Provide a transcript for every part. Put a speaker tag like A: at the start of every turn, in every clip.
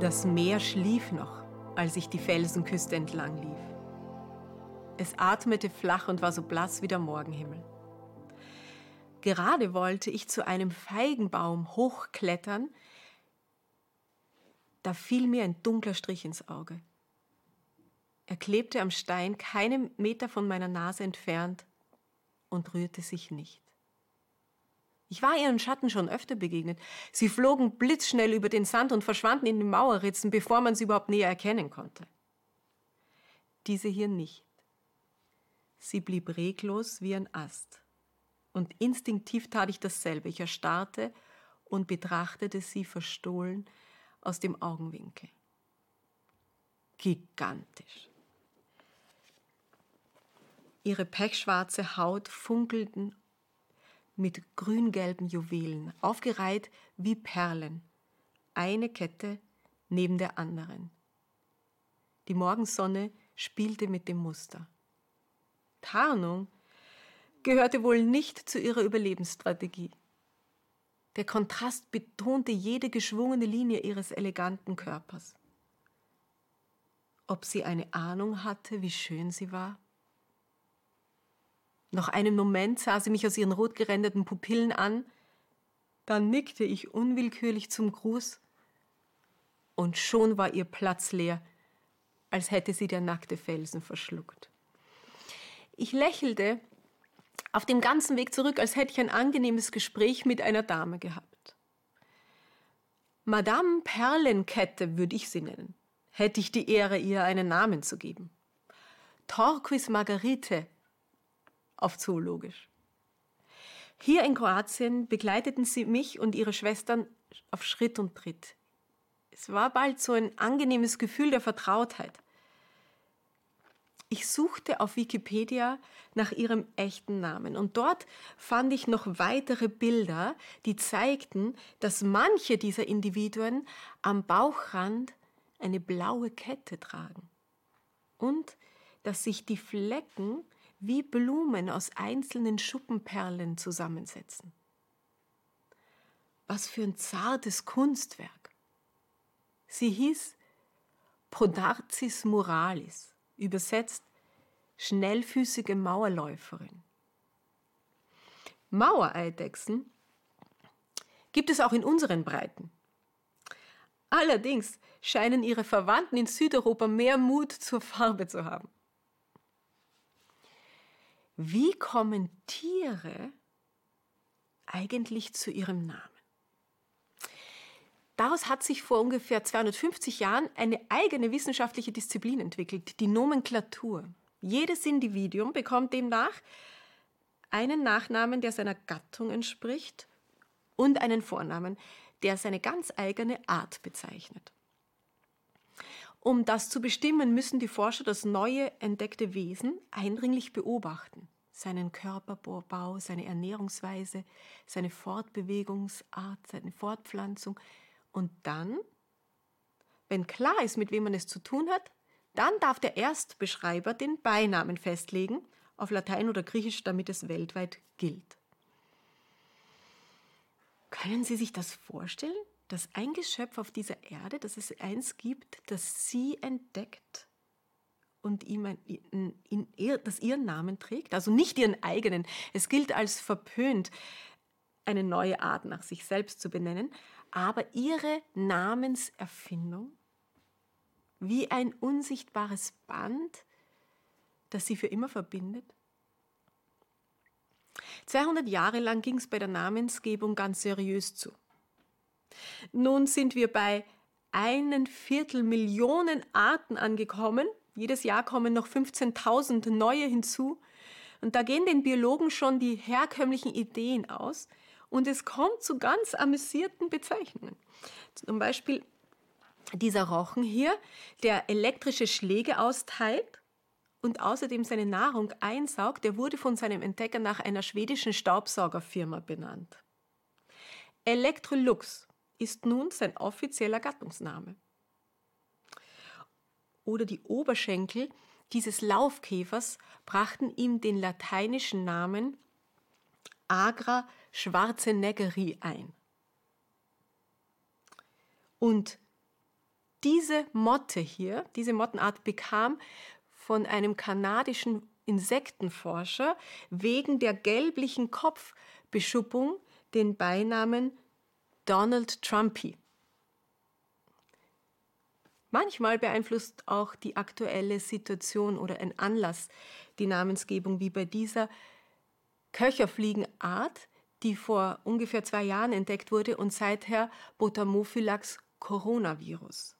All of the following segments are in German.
A: Das Meer schlief noch, als ich die Felsenküste entlang lief. Es atmete flach und war so blass wie der Morgenhimmel. Gerade wollte ich zu einem Feigenbaum hochklettern, da fiel mir ein dunkler Strich ins Auge. Er klebte am Stein keinen Meter von meiner Nase entfernt und rührte sich nicht. Ich war ihren Schatten schon öfter begegnet. Sie flogen blitzschnell über den Sand und verschwanden in den Mauerritzen, bevor man sie überhaupt näher erkennen konnte. Diese hier nicht. Sie blieb reglos wie ein Ast. Und instinktiv tat ich dasselbe. Ich erstarrte und betrachtete sie verstohlen aus dem Augenwinkel. Gigantisch. Ihre pechschwarze Haut funkelten mit grüngelben Juwelen, aufgereiht wie Perlen, eine Kette neben der anderen. Die Morgensonne spielte mit dem Muster. Tarnung gehörte wohl nicht zu ihrer Überlebensstrategie. Der Kontrast betonte jede geschwungene Linie ihres eleganten Körpers. Ob sie eine Ahnung hatte, wie schön sie war? Noch einen Moment sah sie mich aus ihren rotgeränderten Pupillen an, dann nickte ich unwillkürlich zum Gruß, und schon war ihr Platz leer, als hätte sie der nackte Felsen verschluckt. Ich lächelte auf dem ganzen Weg zurück, als hätte ich ein angenehmes Gespräch mit einer Dame gehabt. Madame Perlenkette würde ich sie nennen, hätte ich die Ehre, ihr einen Namen zu geben. Torquis Margarite auf Zoologisch. Hier in Kroatien begleiteten sie mich und ihre Schwestern auf Schritt und Tritt. Es war bald so ein angenehmes Gefühl der Vertrautheit. Ich suchte auf Wikipedia nach ihrem echten Namen und dort fand ich noch weitere Bilder, die zeigten, dass manche dieser Individuen am Bauchrand eine blaue Kette tragen und dass sich die Flecken wie Blumen aus einzelnen Schuppenperlen zusammensetzen. Was für ein zartes Kunstwerk. Sie hieß Podarcis Muralis, übersetzt schnellfüßige Mauerläuferin. Mauereidechsen gibt es auch in unseren Breiten. Allerdings scheinen ihre Verwandten in Südeuropa mehr Mut zur Farbe zu haben. Wie kommen Tiere eigentlich zu ihrem Namen? Daraus hat sich vor ungefähr 250 Jahren eine eigene wissenschaftliche Disziplin entwickelt, die Nomenklatur. Jedes Individuum bekommt demnach einen Nachnamen, der seiner Gattung entspricht und einen Vornamen, der seine ganz eigene Art bezeichnet. Um das zu bestimmen, müssen die Forscher das neue entdeckte Wesen eindringlich beobachten. Seinen Körperbau, seine Ernährungsweise, seine Fortbewegungsart, seine Fortpflanzung. Und dann, wenn klar ist, mit wem man es zu tun hat, dann darf der Erstbeschreiber den Beinamen festlegen, auf Latein oder Griechisch, damit es weltweit gilt. Können Sie sich das vorstellen? Dass ein Geschöpf auf dieser Erde, dass es eins gibt, das sie entdeckt und ihm ein, in, in, das ihren Namen trägt, also nicht ihren eigenen. Es gilt als verpönt, eine neue Art nach sich selbst zu benennen, aber ihre Namenserfindung wie ein unsichtbares Band, das sie für immer verbindet. 200 Jahre lang ging es bei der Namensgebung ganz seriös zu. Nun sind wir bei einen Viertel Millionen Arten angekommen. Jedes Jahr kommen noch 15.000 neue hinzu. Und da gehen den Biologen schon die herkömmlichen Ideen aus. Und es kommt zu ganz amüsierten Bezeichnungen. Zum Beispiel dieser Rochen hier, der elektrische Schläge austeilt und außerdem seine Nahrung einsaugt, der wurde von seinem Entdecker nach einer schwedischen Staubsaugerfirma benannt. Electrolux ist nun sein offizieller Gattungsname. Oder die Oberschenkel dieses Laufkäfers brachten ihm den lateinischen Namen Agra schwarzeneggeri ein. Und diese Motte hier, diese Mottenart bekam von einem kanadischen Insektenforscher wegen der gelblichen Kopfbeschuppung den Beinamen Donald Trumpy. Manchmal beeinflusst auch die aktuelle Situation oder ein Anlass die Namensgebung, wie bei dieser Köcherfliegenart, die vor ungefähr zwei Jahren entdeckt wurde und seither Botamophylax coronavirus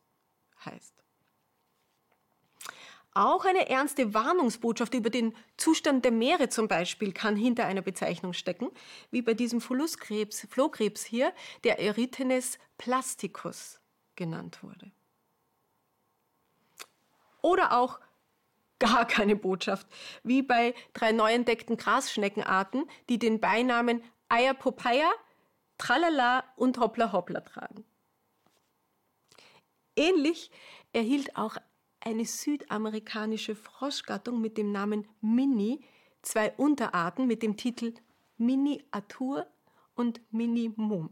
A: heißt. Auch eine ernste Warnungsbotschaft über den Zustand der Meere zum Beispiel kann hinter einer Bezeichnung stecken, wie bei diesem Flohkrebs, Flohkrebs hier, der Erythenes plasticus genannt wurde. Oder auch gar keine Botschaft, wie bei drei neu entdeckten Grasschneckenarten, die den Beinamen Eierpopeia, Tralala und Hoppla Hoppla tragen. Ähnlich erhielt auch eine südamerikanische Froschgattung mit dem Namen Mini zwei Unterarten mit dem Titel Miniatur und Minimum.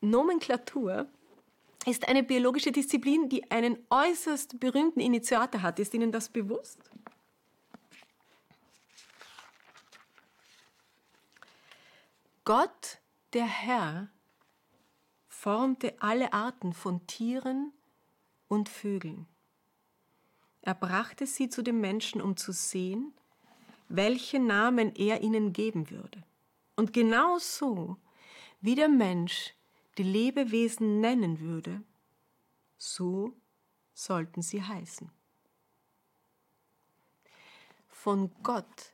A: Nomenklatur ist eine biologische Disziplin, die einen äußerst berühmten Initiator hat. Ist Ihnen das bewusst? Gott, der Herr, formte alle Arten von Tieren und Vögeln. Er brachte sie zu dem Menschen, um zu sehen, welche Namen er ihnen geben würde. Und genau so, wie der Mensch die Lebewesen nennen würde, so sollten sie heißen. Von Gott,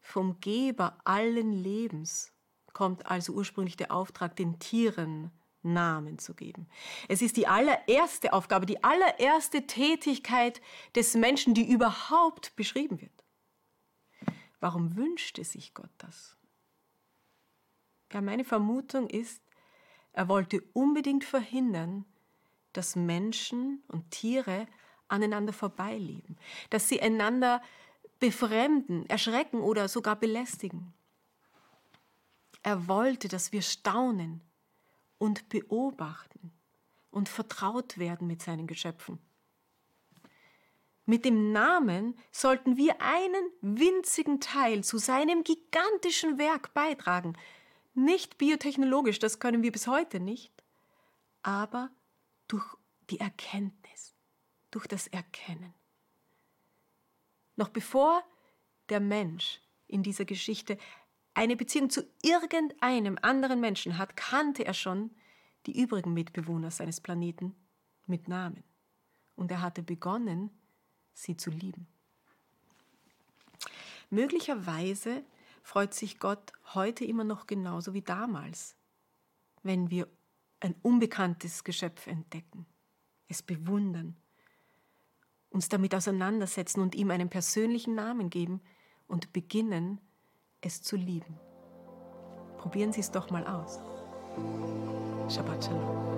A: vom Geber allen Lebens, kommt also ursprünglich der Auftrag, den Tieren Namen zu geben. Es ist die allererste Aufgabe, die allererste Tätigkeit des Menschen, die überhaupt beschrieben wird. Warum wünschte sich Gott das? Ja, meine Vermutung ist, er wollte unbedingt verhindern, dass Menschen und Tiere aneinander vorbeileben, dass sie einander befremden, erschrecken oder sogar belästigen. Er wollte, dass wir staunen und beobachten und vertraut werden mit seinen Geschöpfen. Mit dem Namen sollten wir einen winzigen Teil zu seinem gigantischen Werk beitragen, nicht biotechnologisch, das können wir bis heute nicht, aber durch die Erkenntnis, durch das Erkennen. Noch bevor der Mensch in dieser Geschichte eine Beziehung zu irgendeinem anderen Menschen hat, kannte er schon die übrigen Mitbewohner seines Planeten mit Namen. Und er hatte begonnen, sie zu lieben. Möglicherweise freut sich Gott heute immer noch genauso wie damals, wenn wir ein unbekanntes Geschöpf entdecken, es bewundern, uns damit auseinandersetzen und ihm einen persönlichen Namen geben und beginnen, es zu lieben. Probieren Sie es doch mal aus. Shabbat Shalom.